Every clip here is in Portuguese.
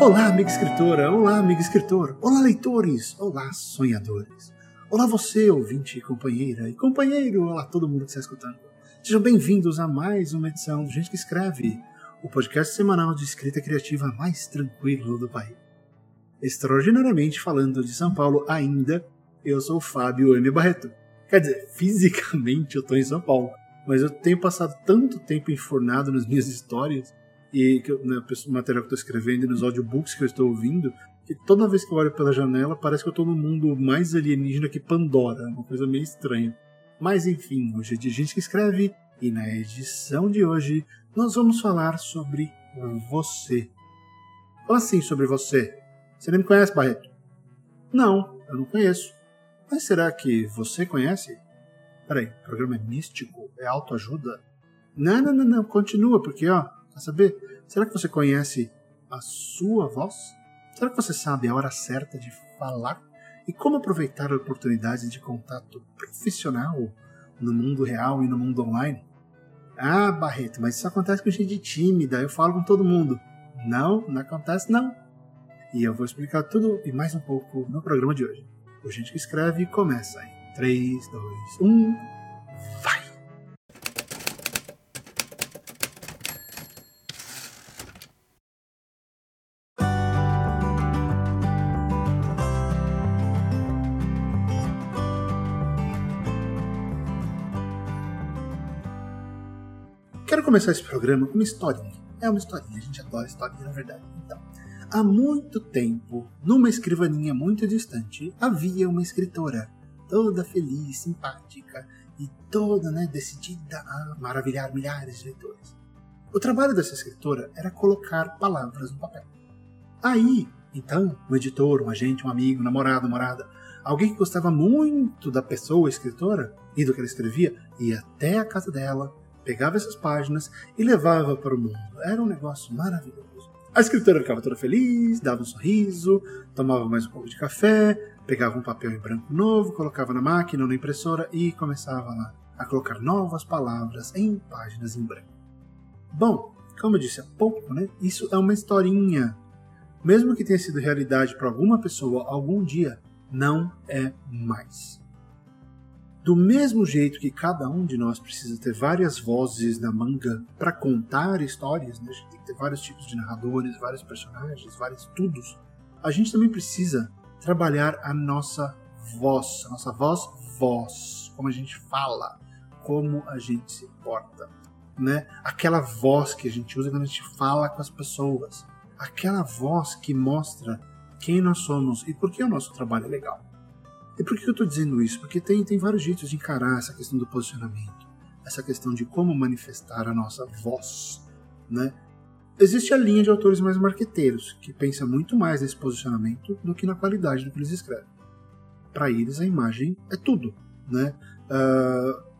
Olá, amiga escritora! Olá, amigo escritor! Olá, leitores! Olá, sonhadores! Olá, você, ouvinte, companheira e companheiro! Olá, todo mundo que está escutando! Sejam bem-vindos a mais uma edição do Gente que Escreve, o podcast semanal de escrita criativa mais tranquilo do país. Extraordinariamente falando de São Paulo ainda, eu sou o Fábio M. Barreto. Quer dizer, fisicamente eu estou em São Paulo, mas eu tenho passado tanto tempo enfornado nas minhas histórias e que eu, né, material que eu estou escrevendo e nos audiobooks que eu estou ouvindo, que toda vez que eu olho pela janela parece que eu estou num mundo mais alienígena que Pandora, uma coisa meio estranha. Mas enfim, hoje é de gente que escreve e na edição de hoje nós vamos falar sobre você. Fala assim sobre você. Você nem me conhece, Barreto? Não, eu não conheço. Mas será que você conhece? Peraí, o programa é místico? É autoajuda? Não, não, não, não, continua, porque ó, Quer saber? Será que você conhece a sua voz? Será que você sabe a hora certa de falar? E como aproveitar oportunidades de contato profissional no mundo real e no mundo online? Ah, Barreto, mas isso acontece com gente tímida, eu falo com todo mundo. Não, não acontece não. E eu vou explicar tudo e mais um pouco no programa de hoje. O Gente que Escreve começa em 3, 2, 1, vai! Começar esse programa com uma historinha. É uma historinha, a gente adora historinha, na verdade. Então, há muito tempo, numa escrivaninha muito distante, havia uma escritora, toda feliz, simpática e toda né, decidida a maravilhar milhares de leitores. O trabalho dessa escritora era colocar palavras no papel. Aí, então, um editor, um agente, um amigo, um namorado, namorada, alguém que gostava muito da pessoa escritora e do que ela escrevia, ia até a casa dela, pegava essas páginas e levava para o mundo. Era um negócio maravilhoso. A escritora ficava toda feliz, dava um sorriso, tomava mais um pouco de café, pegava um papel em branco novo, colocava na máquina ou na impressora e começava lá a colocar novas palavras em páginas em branco. Bom, como eu disse há pouco, né, isso é uma historinha. Mesmo que tenha sido realidade para alguma pessoa algum dia, não é mais. Do mesmo jeito que cada um de nós precisa ter várias vozes na manga para contar histórias, né? a gente tem que ter vários tipos de narradores, vários personagens, vários tudos, a gente também precisa trabalhar a nossa voz, a nossa voz, voz, como a gente fala, como a gente se porta, né? Aquela voz que a gente usa quando a gente fala com as pessoas, aquela voz que mostra quem nós somos e por que o nosso trabalho é legal. E por que eu estou dizendo isso? Porque tem, tem vários jeitos de encarar essa questão do posicionamento, essa questão de como manifestar a nossa voz. Né? Existe a linha de autores mais marqueteiros, que pensa muito mais nesse posicionamento do que na qualidade do que eles escrevem. Para eles, a imagem é tudo. Né? Uh,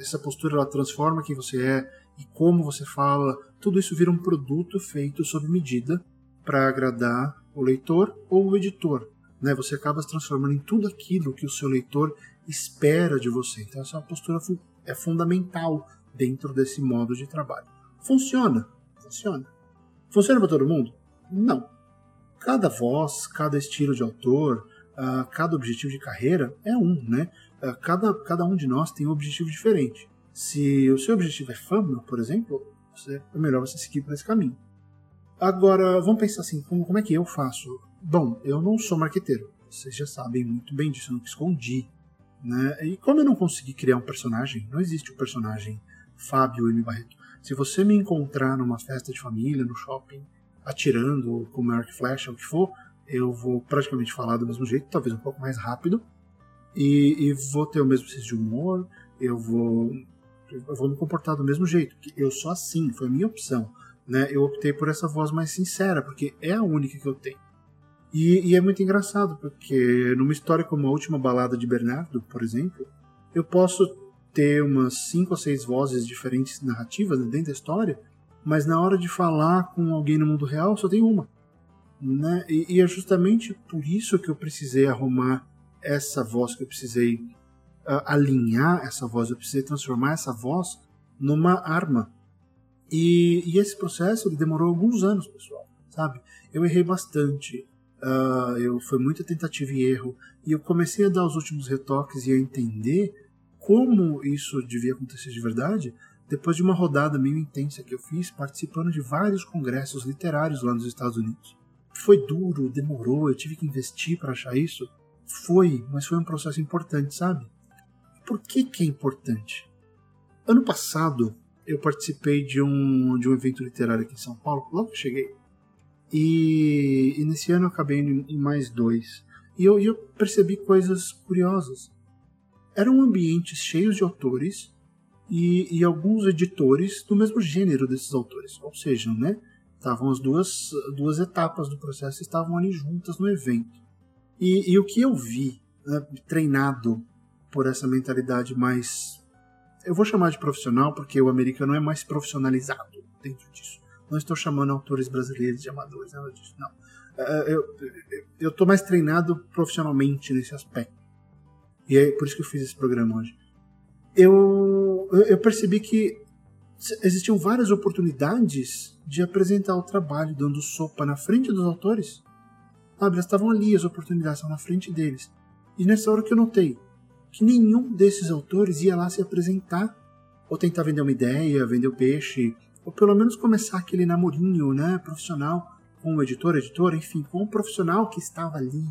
essa postura ela transforma quem você é e como você fala. Tudo isso vira um produto feito sob medida para agradar o leitor ou o editor né, você acaba se transformando em tudo aquilo que o seu leitor espera de você. Então, essa postura é fundamental dentro desse modo de trabalho. Funciona? Funciona. Funciona para todo mundo? Não. Cada voz, cada estilo de autor, uh, cada objetivo de carreira é um, né? Uh, cada, cada um de nós tem um objetivo diferente. Se o seu objetivo é fama, por exemplo, você, é melhor você seguir por esse caminho. Agora, vamos pensar assim, como, como é que eu faço Bom, eu não sou marqueteiro. Vocês já sabem muito bem disso, eu nunca escondi. Né? E como eu não consegui criar um personagem, não existe um personagem Fábio M. Barreto. Se você me encontrar numa festa de família, no shopping, atirando com meu arco flecha, o que for, eu vou praticamente falar do mesmo jeito, talvez um pouco mais rápido, e, e vou ter o mesmo senso de humor, eu vou, eu vou me comportar do mesmo jeito, eu sou assim, foi a minha opção. Né? Eu optei por essa voz mais sincera, porque é a única que eu tenho. E, e, é muito engraçado, porque numa história como a última balada de Bernardo, por exemplo, eu posso ter umas cinco ou seis vozes diferentes narrativas né, dentro da história, mas na hora de falar com alguém no mundo real só tem uma. Né? E, e, é justamente por isso que eu precisei arrumar essa voz, que eu precisei uh, alinhar essa voz, eu precisei transformar essa voz numa arma. E, e esse processo demorou alguns anos, pessoal sabe? Eu errei bastante. Uh, eu foi muita tentativa e erro e eu comecei a dar os últimos retoques e a entender como isso devia acontecer de verdade depois de uma rodada meio intensa que eu fiz participando de vários congressos literários lá nos Estados Unidos. Foi duro, demorou, eu tive que investir para achar isso. Foi, mas foi um processo importante, sabe? Por que, que é importante? Ano passado eu participei de um, de um evento literário aqui em São Paulo, logo que cheguei. E, e nesse ano eu acabei em, em mais dois. E eu, eu percebi coisas curiosas. Eram ambientes cheios de autores e, e, alguns editores do mesmo gênero desses autores. Ou seja, né, estavam as duas, duas etapas do processo estavam ali juntas no evento. E, e o que eu vi, né, treinado por essa mentalidade mais. Eu vou chamar de profissional porque o americano é mais profissionalizado dentro disso. Não estou chamando autores brasileiros de amadores, nada disso, não. É, eu estou mais treinado profissionalmente nesse aspecto. E é por isso que eu fiz esse programa hoje. Eu, eu percebi que existiam várias oportunidades de apresentar o trabalho, dando sopa na frente dos autores. Sabe, elas estavam ali, as oportunidades estavam na frente deles. E nessa hora que eu notei que nenhum desses autores ia lá se apresentar, ou tentar vender uma ideia, vender o peixe, ou pelo menos começar aquele namorinho né, profissional com o editor, editora, enfim, com o profissional que estava ali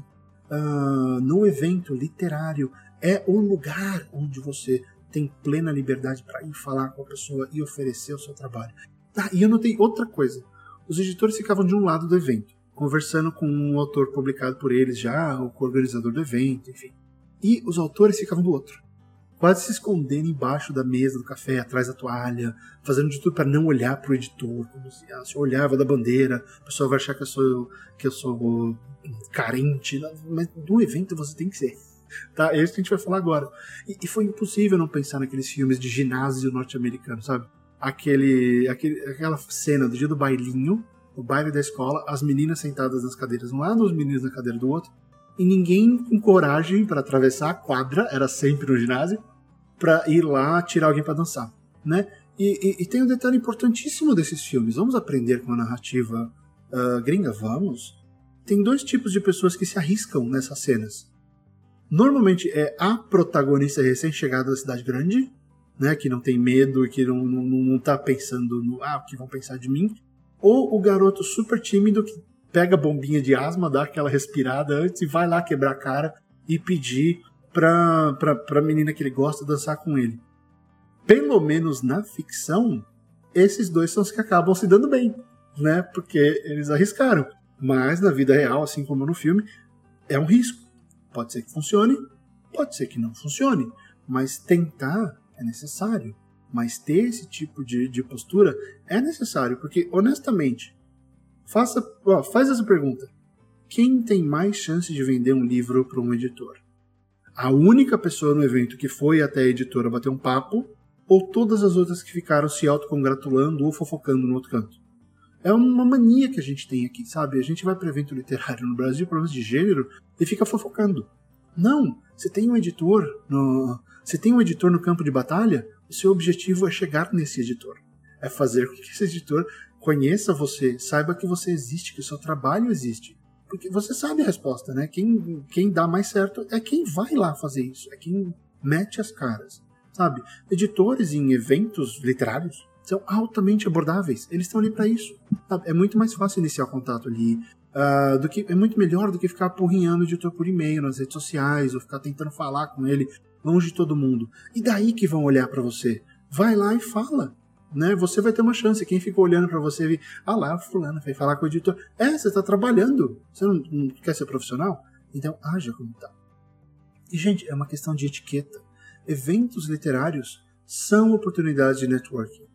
uh, no evento literário. É o lugar onde você tem plena liberdade para ir falar com a pessoa e oferecer o seu trabalho. Ah, e eu notei outra coisa. Os editores ficavam de um lado do evento, conversando com um autor publicado por eles já, ou com o organizador do evento, enfim. E os autores ficavam do outro, quase se escondendo embaixo da mesa do café, atrás da toalha, fazendo de tudo para não olhar para o editor. Como se, ah, se eu olhava da bandeira, a pessoa vai achar que eu sou, que eu sou carente. Mas no evento você tem que ser. Tá? É isso que a gente vai falar agora. E, e foi impossível não pensar naqueles filmes de ginásio norte-americano, sabe? Aquele, aquele, aquela cena do dia do bailinho, o baile da escola, as meninas sentadas nas cadeiras um lado, os meninos na cadeira do outro, e ninguém com coragem para atravessar a quadra, era sempre no ginásio, para ir lá tirar alguém para dançar, né? E, e, e, tem um detalhe importantíssimo desses filmes. Vamos aprender com a narrativa uh, gringa? Vamos. Tem dois tipos de pessoas que se arriscam nessas cenas. Normalmente é a protagonista recém-chegada da cidade grande, né, que não tem medo, que não, não, não tá pensando no ah, o que vão pensar de mim, ou o garoto super tímido que pega a bombinha de asma, dá aquela respirada antes e vai lá quebrar a cara e pedir pra, pra, pra menina que ele gosta dançar com ele. Pelo menos na ficção, esses dois são os que acabam se dando bem, né? Porque eles arriscaram. Mas na vida real, assim como no filme, é um risco. Pode ser que funcione, pode ser que não funcione, mas tentar é necessário. Mas ter esse tipo de, de postura é necessário, porque, honestamente, faça, ó, faz essa pergunta. Quem tem mais chance de vender um livro para um editor? A única pessoa no evento que foi até a editora bater um papo, ou todas as outras que ficaram se autocongratulando ou fofocando no outro canto? É uma mania que a gente tem aqui, sabe? A gente vai para evento literário no Brasil, problemas de gênero, e fica fofocando. Não, você tem um editor no, você tem um editor no campo de batalha, o seu objetivo é chegar nesse editor. É fazer com que esse editor conheça você, saiba que você existe, que o seu trabalho existe. Porque você sabe a resposta, né? Quem, quem dá mais certo é quem vai lá fazer isso, é quem mete as caras, sabe? Editores em eventos literários são altamente abordáveis. Eles estão ali para isso. Sabe? É muito mais fácil iniciar contato ali. Uh, do que é muito melhor do que ficar porrinhando o editor por e-mail nas redes sociais ou ficar tentando falar com ele longe de todo mundo. E daí que vão olhar para você. Vai lá e fala. Né? Você vai ter uma chance. Quem fica olhando para você e ah lá, fulano, vai falar com o editor. É, você está trabalhando. Você não, não, quer ser profissional? Então, haja como tal. Tá. E, gente, é uma questão de etiqueta. Eventos literários são oportunidades de networking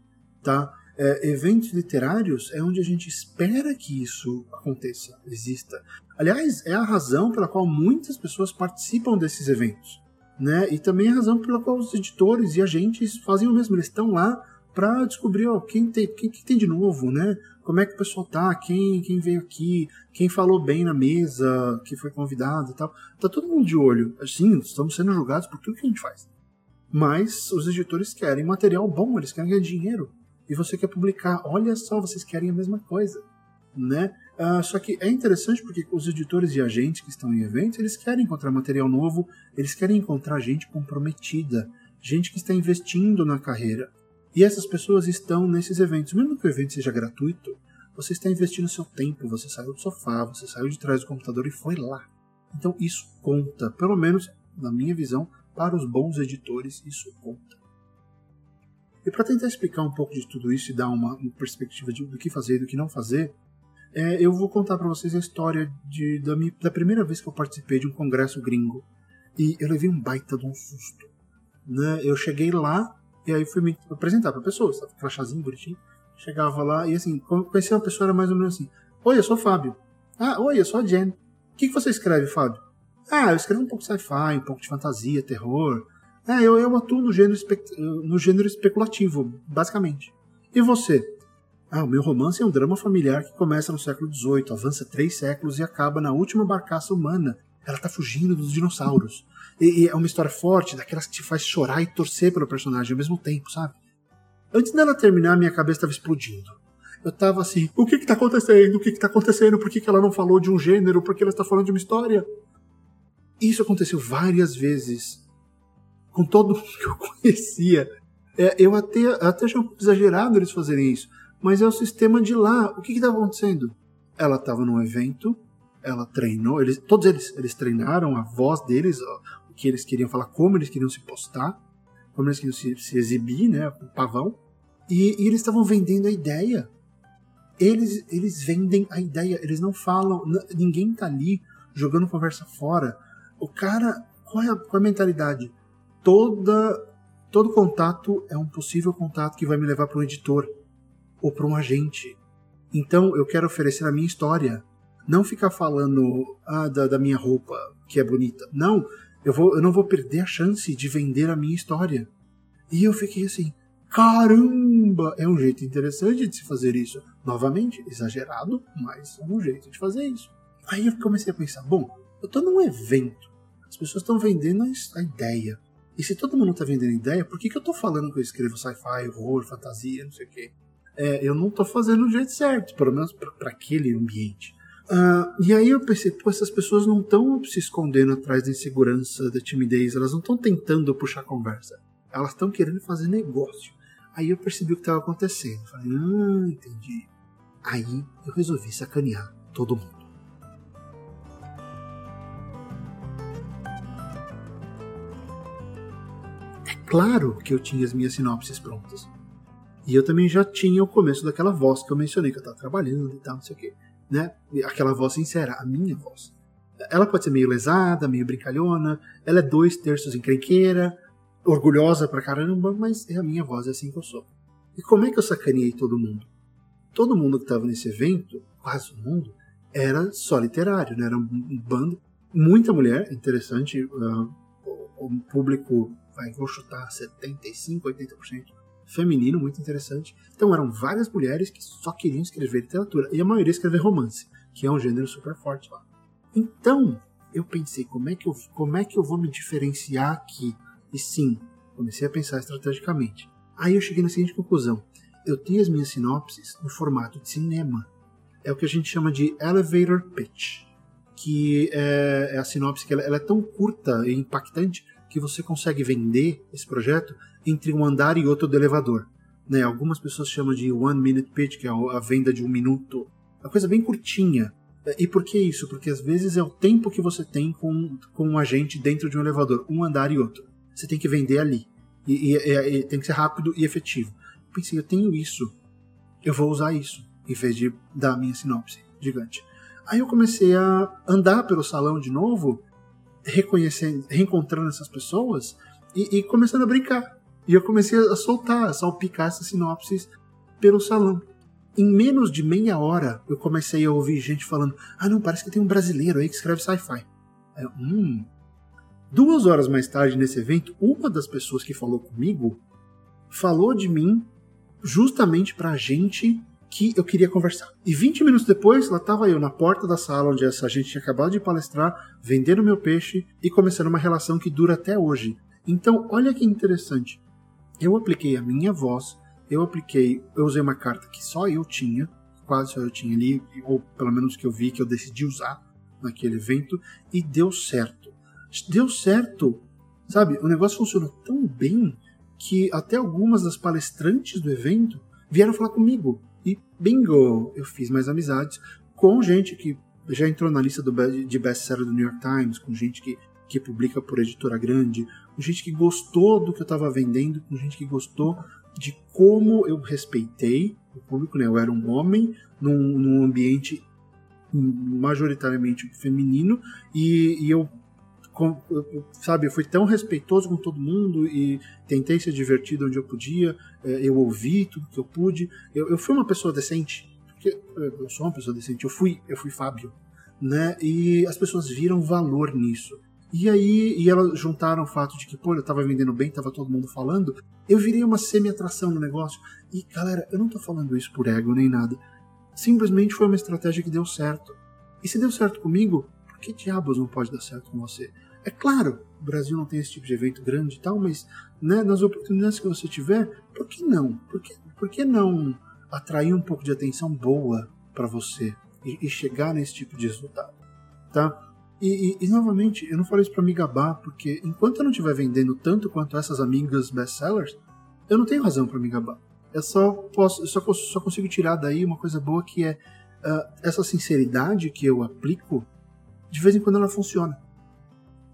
tá? É, eventos literários é onde a gente espera que isso aconteça, exista. Aliás, é a razão pela qual muitas pessoas participam desses eventos, né? E também é a razão pela qual os editores e agentes fazem o mesmo. Eles estão lá para descobrir ó, quem, tem, quem, quem tem de novo, né? Como é que o pessoal tá, quem, quem veio aqui, quem falou bem na mesa, que foi convidado e tal. Tá todo mundo de olho. Assim, estamos sendo julgados por tudo que a gente faz. Mas os editores querem material bom, eles querem ganhar dinheiro e você quer publicar. Olha só, vocês querem a mesma coisa. Né? Uh, só que é interessante porque os editores e agentes que estão em eventos, eles querem encontrar material novo, eles querem encontrar gente comprometida, gente que está investindo na carreira. E essas pessoas estão nesses eventos. Mesmo que o evento seja gratuito, você está investindo seu tempo, você saiu do sofá, você saiu de trás do computador e foi lá. Então isso conta, pelo menos na minha visão, para os bons editores, isso conta. E para tentar explicar um pouco de tudo isso e dar uma, uma perspectiva de, do que fazer e do que não fazer, é, eu vou contar para vocês a história de, da, minha, da, primeira vez que eu participei de um congresso gringo. E eu levei um baita de um susto. Né? Eu cheguei lá e aí fui me apresentar para pessoas, tava crachazinho, bonitinho. Chegava lá e assim, conhecia uma pessoa, era mais ou menos assim: Oi, eu sou o Fábio. Ah, oi, eu sou a Jen. O que, que você escreve, Fábio? Ah, eu escrevo um pouco de sci-fi, um pouco de fantasia, terror. Ah, eu, eu atuo no gênero, no gênero especulativo, basicamente. E você? Ah, o meu romance é um drama familiar que começa no século XVIII, avança três séculos e acaba na última barcaça humana. Ela tá fugindo dos dinossauros. E, e, é uma história forte, daquelas que te faz chorar e torcer pelo personagem ao mesmo tempo, sabe? Antes dela terminar, minha cabeça estava explodindo. Eu tava assim, o que que tá acontecendo? O que que tá acontecendo? Por que, que ela não falou de um gênero? Por que ela está falando de uma história? Isso aconteceu várias vezes. Com todo mundo que eu conhecia. É, eu até, até achei um pouco exagerado eles fazerem isso mas é o sistema de lá. O que estava acontecendo? Ela estava num evento, ela treinou, eles, todos eles, eles treinaram a voz deles, o que eles queriam falar, como eles queriam se postar, como eles queriam se, se exibir, né, o pavão, e, e eles estavam vendendo a ideia. Eles, eles vendem a ideia, eles não falam, ninguém tá ali jogando conversa fora. O cara, qual é a, qual é a mentalidade? Toda, todo contato é um possível contato que vai me levar para um editor ou para um agente. Então eu quero oferecer a minha história. Não ficar falando ah, da, da minha roupa, que é bonita. Não, eu, vou, eu não vou perder a chance de vender a minha história. E eu fiquei assim, caramba, é um jeito interessante de se fazer isso. Novamente, exagerado, mas é um jeito de fazer isso. Aí eu comecei a pensar, bom, eu estou num evento, as pessoas estão vendendo a ideia. E se todo mundo está vendendo ideia, por que, que eu estou falando que eu escrevo sci-fi, horror, fantasia, não sei o quê? é, eu não estou fazendo do jeito certo, pelo menos para aquele ambiente. Uh, e aí eu pensei, pô, essas pessoas não estão se escondendo atrás da insegurança, da timidez, elas não estão tentando puxar conversa, elas estão querendo fazer negócio. Aí eu percebi o que estava acontecendo. Falei, ah, entendi. Aí eu resolvi sacanear todo mundo. É claro que eu tinha as minhas sinopses prontas. E eu também já tinha o começo daquela voz que eu mencionei, que eu estava trabalhando e tal, não sei o quê. Né? Aquela voz sincera, a minha voz. Ela pode ser meio lesada, meio brincalhona, ela é dois terços encrenqueira, orgulhosa pra caramba, mas é a minha voz, é assim que eu sou. E como é que eu sacaneei todo mundo? Todo mundo que estava nesse evento, quase todo mundo, era só literário, né? Era um bando, muita mulher, interessante, uh, o público, vai, vou chutar 75, 80% feminino muito interessante. Então eram várias mulheres que só queriam escrever literatura e a maioria escrever romance, que é um gênero super forte lá. Então eu pensei como é que eu como é que eu vou me diferenciar aqui? E sim, comecei a pensar estrategicamente. Aí eu cheguei na seguinte conclusão: eu tenho as minhas sinopses no formato de cinema. É o que a gente chama de elevator pitch, que é, é a sinopse que ela, ela é tão curta e impactante que você consegue vender esse projeto entre um andar e outro do elevador. Né? Algumas pessoas chamam de one minute pitch, que é a venda de um minuto. É uma coisa bem curtinha. E por que isso? Porque às vezes é o tempo que você tem com, com um agente dentro de um elevador, um andar e outro. Você tem que vender ali. E, e, e tem que ser rápido e efetivo. Eu pensei, eu tenho isso. Eu vou usar isso, em vez de dar a minha sinopse gigante. Aí eu comecei a andar pelo salão de novo, reconhecendo, reencontrando essas pessoas e, e começando a brincar. E eu comecei a soltar, a salpicar essas sinopses pelo salão. Em menos de meia hora, eu comecei a ouvir gente falando: Ah, não, parece que tem um brasileiro aí que escreve sci-fi. Hum. Duas horas mais tarde, nesse evento, uma das pessoas que falou comigo falou de mim justamente pra gente que eu queria conversar. E 20 minutos depois, lá estava eu na porta da sala onde essa gente tinha acabado de palestrar, vendendo meu peixe e começando uma relação que dura até hoje. Então, olha que interessante eu apliquei a minha voz, eu apliquei, eu usei uma carta que só eu tinha, quase só eu tinha ali, ou pelo menos que eu vi que eu decidi usar naquele evento, e deu certo. Deu certo, sabe? O negócio funcionou tão bem que até algumas das palestrantes do evento vieram falar comigo. E bingo, eu fiz mais amizades com gente que já entrou na lista do, de best-seller do New York Times, com gente que, que publica por editora grande, com gente que gostou do que eu estava vendendo, com gente que gostou de como eu respeitei o público, né? Eu era um homem num, num ambiente majoritariamente feminino e, e eu, com, sabe, eu fui tão respeitoso com todo mundo e tentei ser divertido onde eu podia, é, eu ouvi tudo que eu pude, eu, eu fui uma pessoa decente, porque eu sou uma pessoa decente, eu fui, eu fui Fábio, né? E as pessoas viram valor nisso. E aí, e elas juntaram o fato de que, pô, eu tava vendendo bem, tava todo mundo falando, eu virei uma semi-atração no negócio. E, galera, eu não tô falando isso por ego nem nada. Simplesmente foi uma estratégia que deu certo. E se deu certo comigo, por que diabos não pode dar certo com você? É claro, o Brasil não tem esse tipo de evento grande e tal, mas né, nas oportunidades que você tiver, por que não? Por que, por que não atrair um pouco de atenção boa para você e, e, chegar nesse tipo de resultado? Tá? E, e, e, novamente, eu não falo isso para me gabar, porque enquanto eu não estiver vendendo tanto quanto essas amigas best-sellers, eu não tenho razão para me gabar. Eu só, posso, eu só, só consigo tirar daí uma coisa boa que é uh, essa sinceridade que eu aplico, de vez em quando ela funciona.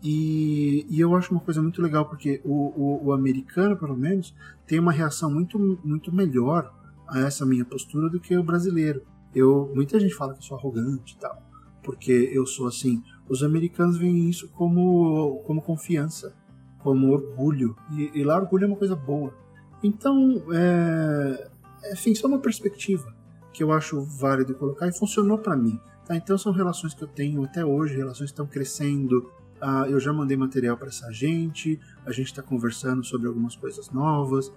E, e eu acho uma coisa muito legal, porque o, o, o, americano, pelo menos, tem uma reação muito, muito melhor a essa minha postura do que o brasileiro. Eu, muita gente fala que eu sou arrogante e tal, porque eu sou assim, os americanos veem isso como, como confiança, como orgulho. E, e lá orgulho é uma coisa boa. Então, é, é, enfim, só uma perspectiva que eu acho válido colocar e funcionou para mim. Tá? Então são relações que eu tenho até hoje, relações que estão crescendo. Ah, eu já mandei material para essa gente, a gente está conversando sobre algumas coisas novas.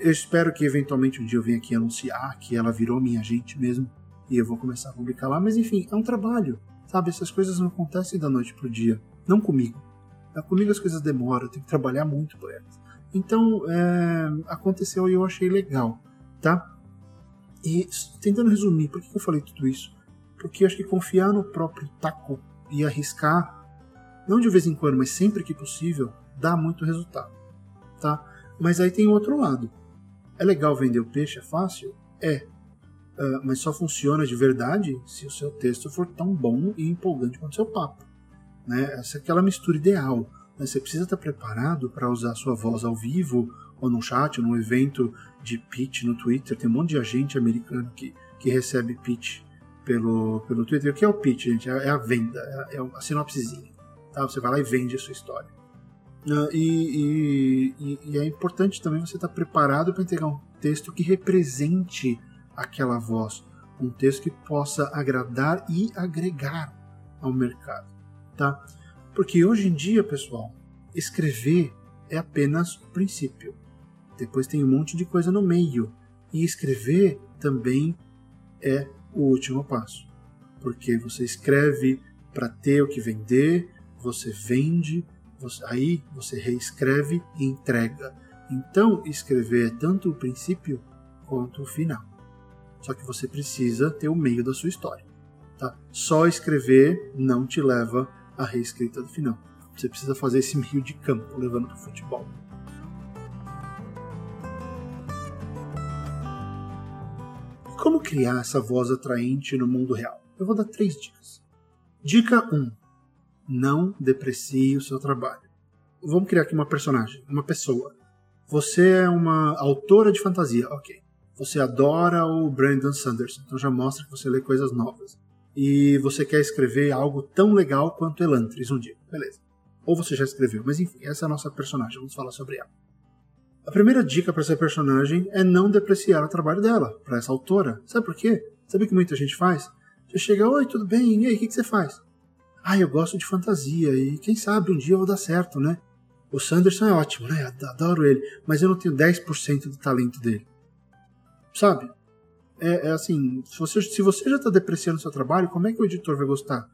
Eu espero que eventualmente um dia eu venha aqui anunciar que ela virou minha gente mesmo e eu vou começar a publicar lá. Mas enfim, é um trabalho. Sabe, essas coisas não acontecem da noite pro dia. Não comigo. Comigo as coisas demoram, eu tenho que trabalhar muito por elas. Então, é, aconteceu e eu achei legal, tá? E tentando resumir, por que eu falei tudo isso? Porque eu acho que confiar no próprio taco e arriscar, não de vez em quando, mas sempre que possível, dá muito resultado, tá? Mas aí tem outro lado. É legal vender o peixe, é fácil? É. Uh, mas só funciona de verdade se o seu texto for tão bom e empolgante quanto o seu papo. Né? Essa é aquela mistura ideal. Né? Você precisa estar preparado para usar a sua voz ao vivo, ou no chat, ou num evento de pitch no Twitter. Tem um monte de agente americano que, que recebe pitch pelo, pelo Twitter. O que é o pitch, gente? É, é a venda, é, é a sinopsezinha. Tá? Você vai lá e vende a sua história. Uh, e, e, e, é importante também você estar preparado para entregar um texto que represente aquela voz, um texto que possa agradar e agregar ao mercado, tá? Porque hoje em dia, pessoal, escrever é apenas o princípio. Depois tem um monte de coisa no meio. E escrever também é o último passo. Porque você escreve para ter o que vender, você vende, você, aí você reescreve e entrega. Então, escrever é tanto o princípio quanto o final. Só que você precisa ter o meio da sua história. Tá? Só escrever não te leva à reescrita do final. Você precisa fazer esse meio de campo levando para o futebol. Como criar essa voz atraente no mundo real? Eu vou dar três dicas. Dica 1. Um, não deprecie o seu trabalho. Vamos criar aqui uma personagem, uma pessoa. Você é uma autora de fantasia, ok você adora o Brandon Sanderson, então já mostra que você lê coisas novas. E você quer escrever algo tão legal quanto Elantris um dia, beleza. Ou você já escreveu, mas enfim, essa é a nossa personagem, vamos falar sobre ela. A primeira dica para essa personagem é não depreciar o trabalho dela, para essa autora. Sabe por quê? Sabe o que muita gente faz? Você chega, oi, tudo bem? E aí, o que, que você faz? Ah, eu gosto de fantasia e quem sabe um dia eu vou dar certo, né? O Sanderson é ótimo, né? Adoro ele, mas eu não tenho 10% do talento dele. Sabe? É, é assim, se você, se você já está depreciando o seu trabalho, como é que o editor vai gostar?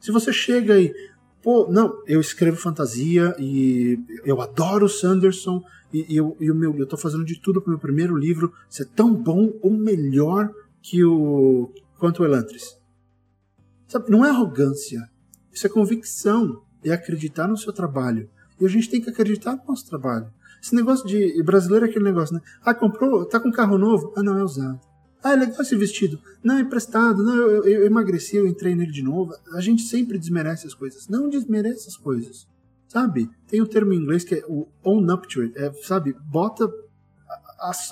Se você chega e, pô, não, eu escrevo fantasia e eu adoro o Sanderson e, e eu, e o meu, eu tô fazendo de tudo pro meu primeiro livro ser tão bom ou melhor que o quanto o Elantris. Sabe, não é arrogância, isso é convicção, é acreditar no seu trabalho. E a gente tem que acreditar no nosso trabalho. Esse negócio de brasileiro é aquele negócio, né? Ah, comprou, tá com carro novo? Ah, não, é usado. Ah, é legal esse vestido. Não, é emprestado. Não, eu, eu, eu emagreci, eu entrei nele de novo. A gente sempre desmerece as coisas. Não desmerece as coisas. Sabe? Tem um termo em inglês que é o own up to it. É, sabe? Bota.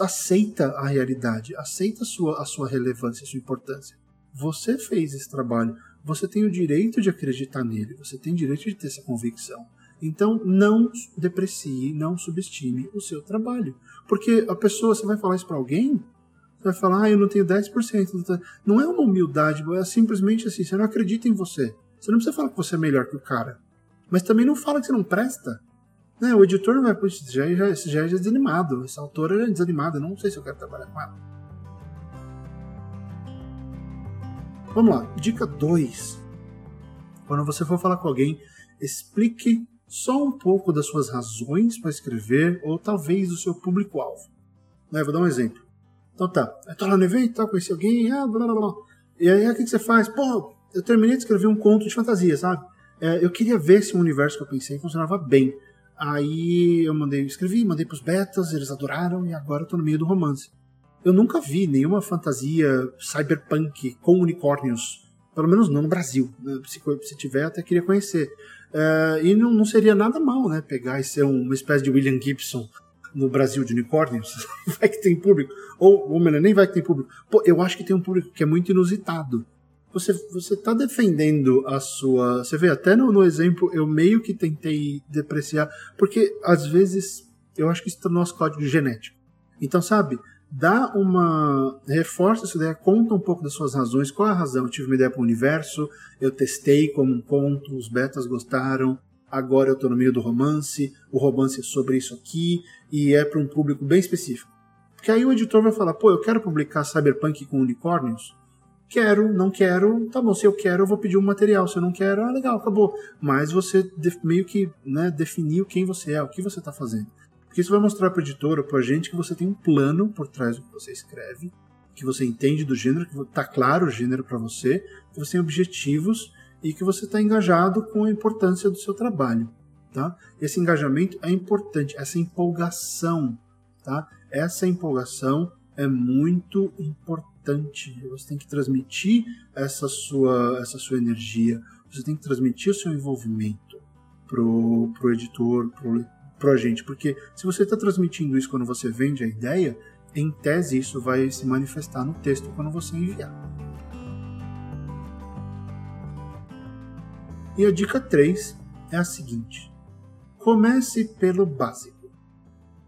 aceita a realidade. Aceita a sua, a sua relevância, a sua importância. Você fez esse trabalho. Você tem o direito de acreditar nele. Você tem o direito de ter essa convicção. Então, não deprecie, não subestime o seu trabalho. Porque a pessoa, você vai falar isso para alguém, você vai falar, ah, eu não tenho 10%. Não é uma humildade, é simplesmente assim, você não acredita em você. Você não precisa falar que você é melhor que o cara. Mas também não fala que você não presta. Né? O editor não vai, puxa, já, já, já é desanimado. Essa autora é desanimada, não sei se eu quero trabalhar com ela. Vamos lá, dica 2. Quando você for falar com alguém, explique só um pouco das suas razões para escrever ou talvez do seu público-alvo. Né, vou dar um exemplo. Então tá, eu tô lá no evento, tá, conheci alguém, ah, blá blá blá. E aí, o que, que você faz? Pô, eu terminei de escrever um conto de fantasia, sabe? É, eu queria ver se o universo que eu pensei funcionava bem. Aí eu mandei, escrevi, mandei pros betas, eles adoraram e agora eu tô no meio do romance. Eu nunca vi nenhuma fantasia cyberpunk com unicórnios, pelo menos não no Brasil. Se, se tiver, até queria conhecer. Uh, e não, não, seria nada mal, né? Pegar e ser uma espécie de William Gibson no Brasil de unicórnios. vai que tem público. Ou, ou melhor, nem vai que tem público. Pô, eu acho que tem um público que é muito inusitado. Você, você tá defendendo a sua. Você vê, até no, no exemplo, eu meio que tentei depreciar, porque às vezes eu acho que isso está no nosso código genético. Então, sabe, dá uma. reforça essa ideia, conta um pouco das suas razões. Qual a razão? Eu tive uma ideia para o universo, eu testei como um conto, os betas gostaram, agora eu estou no meio do romance, o romance é sobre isso aqui, e é para um público bem específico. Porque aí o editor vai falar, pô, eu quero publicar Cyberpunk com unicórnios? Quero, não quero, tá bom, se eu quero eu vou pedir um material, se eu não quero, ah, legal, acabou. Mas você meio que né, definiu quem você é, o que você está fazendo. Porque isso vai mostrar para o editor ou para a gente que você tem um plano por trás do que você escreve, que você entende do gênero, que está claro o gênero para você, que você tem objetivos e que você está engajado com a importância do seu trabalho. Tá? Esse engajamento é importante, essa empolgação. Tá? Essa empolgação é muito importante. Você tem que transmitir essa sua, essa sua energia, você tem que transmitir o seu envolvimento pro, pro editor, pro, pro gente, porque se você está transmitindo isso quando você vende a ideia, em tese isso vai se manifestar no texto quando você enviar. E a dica 3 é a seguinte: comece pelo básico.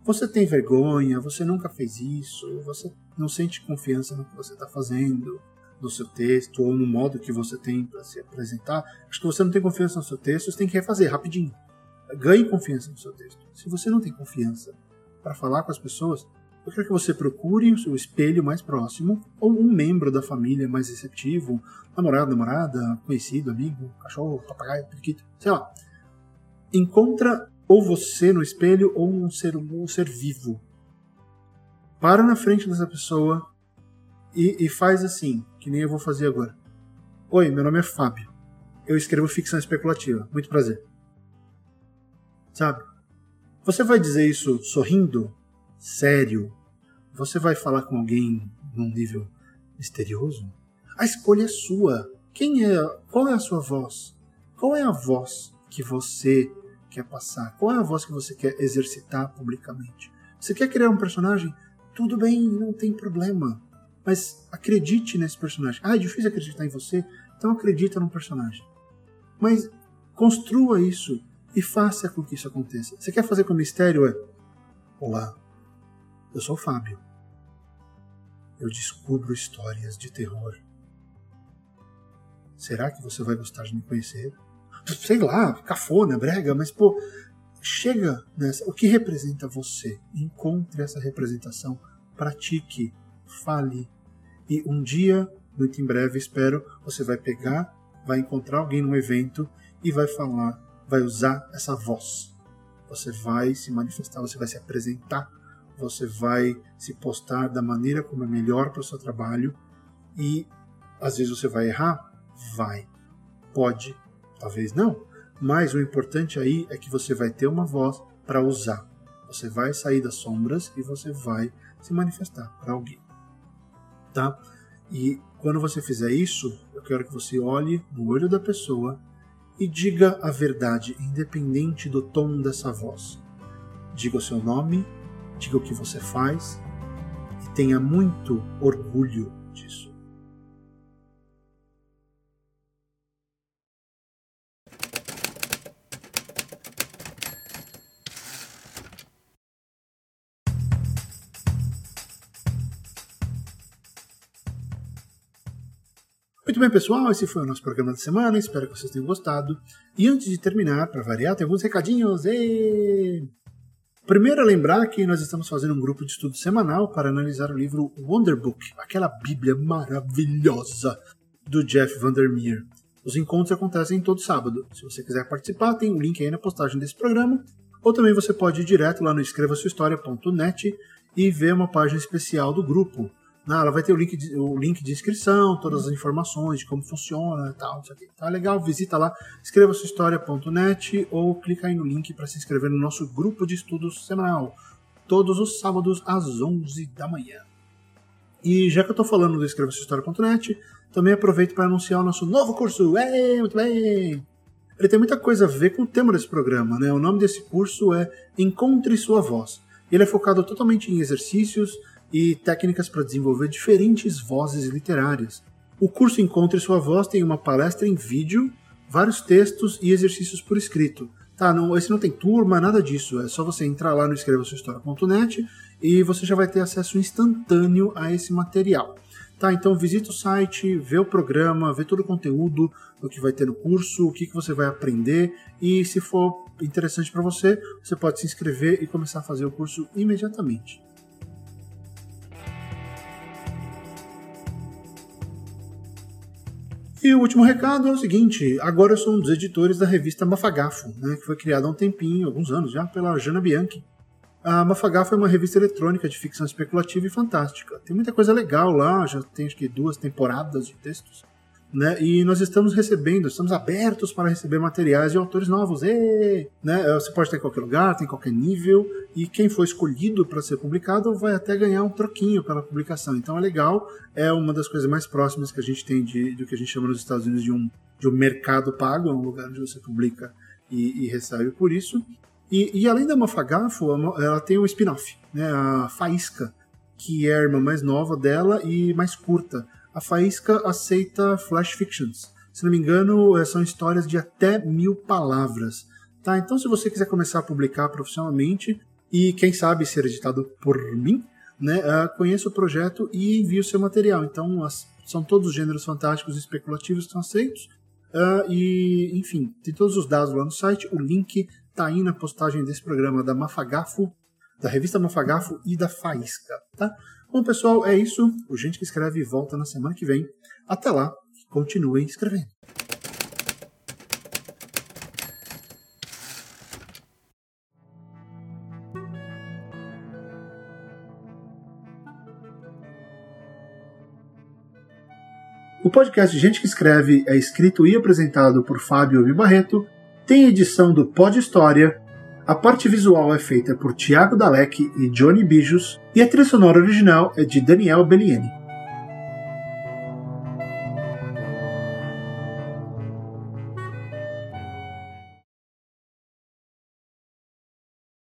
Você tem vergonha, você nunca fez isso, você não sente confiança no que você está fazendo, no seu texto ou no modo que você tem para se apresentar. Acho que você não tem confiança no seu texto, você tem que refazer rapidinho. Ganhe confiança no seu texto. Se você não tem confiança para falar com as pessoas, eu quero que você procure o seu espelho mais próximo ou um membro da família mais receptivo, namorado, namorada, conhecido, amigo, cachorro, papagaio, periquito, sei lá. Encontra ou você no espelho ou um ser, um ser vivo. Para na frente dessa pessoa e, e faz assim, que nem eu vou fazer agora. Oi, meu nome é Fábio. Eu escrevo ficção especulativa. Muito prazer. Sabe? Você vai dizer isso sorrindo? Sério? Você vai falar com alguém num nível misterioso? A escolha é sua. Quem é? Qual é a sua voz? Qual é a voz que você quer passar? Qual é a voz que você quer exercitar publicamente? Você quer criar um personagem? Tudo bem, não tem problema. Mas acredite nesse personagem. Ah, é difícil acreditar em você? Então acredita no personagem. Mas construa isso e faça com que isso aconteça. Você quer fazer com mistério? É, olá, eu sou o Fábio. Eu descubro histórias de terror. Será que você vai gostar de me conhecer? Sei lá, cafona, brega, mas pô, chega nessa. O que representa você? Encontre essa representação, pratique, fale. E um dia, muito em breve, espero, você vai pegar, vai encontrar alguém num evento e vai falar vai usar essa voz. Você vai se manifestar, você vai se apresentar, você vai se postar da maneira como é melhor para o seu trabalho E às vezes você vai errar? Vai. Pode, talvez não. Mas o importante aí é que você vai ter uma voz para usar. Você vai sair das sombras e você vai se manifestar para alguém. Tá? E quando você fizer isso, eu quero que você olhe no olho da pessoa e diga a verdade, independente do tom dessa voz. Diga o seu nome, diga o que você faz e tenha muito orgulho disso. Muito bem, pessoal, esse foi o nosso programa da semana. Espero que vocês tenham gostado. E antes de terminar, para variar, tem alguns recadinhos. E... Primeiro, lembrar que nós estamos fazendo um grupo de estudo semanal para analisar o livro Wonder Book, aquela Bíblia maravilhosa do Jeff Vandermeer. Os encontros acontecem todo sábado. Se você quiser participar, tem um link aí na postagem desse programa. Ou também você pode ir direto lá no escrevasuhistoria.net e ver uma página especial do grupo não, ela vai ter o link, de, o link de inscrição, todas as informações de como funciona e tal. Tá legal? Visita lá, escreva sua história.net ou clica aí no link para se inscrever no nosso grupo de estudos semanal, todos os sábados às 11 da manhã. E já que eu estou falando do escreva sua história.net, também aproveito para anunciar o nosso novo curso. Ei, muito bem! Ele tem muita coisa a ver com o tema desse programa, né? O nome desse curso é Encontre Sua Voz. Ele é focado totalmente em exercícios e técnicas para desenvolver diferentes vozes literárias. O curso Encontre Sua Voz tem uma palestra em vídeo, vários textos e exercícios por escrito. Tá, não, esse não tem turma, nada disso. É só você entrar lá no escrevasuahistoria.net e você já vai ter acesso instantâneo a esse material. Tá, então visita o site, vê o programa, vê todo o conteúdo do que vai ter no curso, o que, que você vai aprender e se for interessante para você, você pode se inscrever e começar a fazer o curso imediatamente. E o último recado é o seguinte: agora eu sou um dos editores da revista Mafagafo, né, que foi criada há um tempinho, alguns anos já, pela Jana Bianchi. A Mafagafo é uma revista eletrônica de ficção especulativa e fantástica. Tem muita coisa legal lá, já tem acho que duas temporadas de textos. Né? E nós estamos recebendo, estamos abertos para receber materiais de autores novos. Né? Você pode ter em qualquer lugar, tem em qualquer nível, e quem for escolhido para ser publicado vai até ganhar um troquinho pela publicação. Então é legal, é uma das coisas mais próximas que a gente tem de, do que a gente chama nos Estados Unidos de um, de um mercado pago, um lugar onde você publica e, e recebe por isso. E, e, além da Mafagafo, ela tem um spin-off, né? a Faísca, que é a irmã mais nova dela e mais curta a Faísca aceita flash fictions. Se não me engano, eh, são histórias de até mil palavras. Tá? Então, se você quiser começar a publicar profissionalmente e, quem sabe, ser editado por mim, né, uh, conheça o projeto e envie o seu material. Então, as, são todos os gêneros fantásticos e especulativos que são aceitos. Uh, e, enfim, tem todos os dados lá no site. O link está aí na postagem desse programa da Mafagafo, da revista Mafagafo e da Faísca. Tá? Bom, pessoal, é isso. O Gente que Escreve volta na semana que vem. Até lá, continuem escrevendo. O podcast Gente que Escreve é escrito e apresentado por Fábio Barreto, tem edição do Pod História a parte visual é feita por Thiago Dalek e Johnny Bijos e a trilha sonora original é de Daniel Bellieni.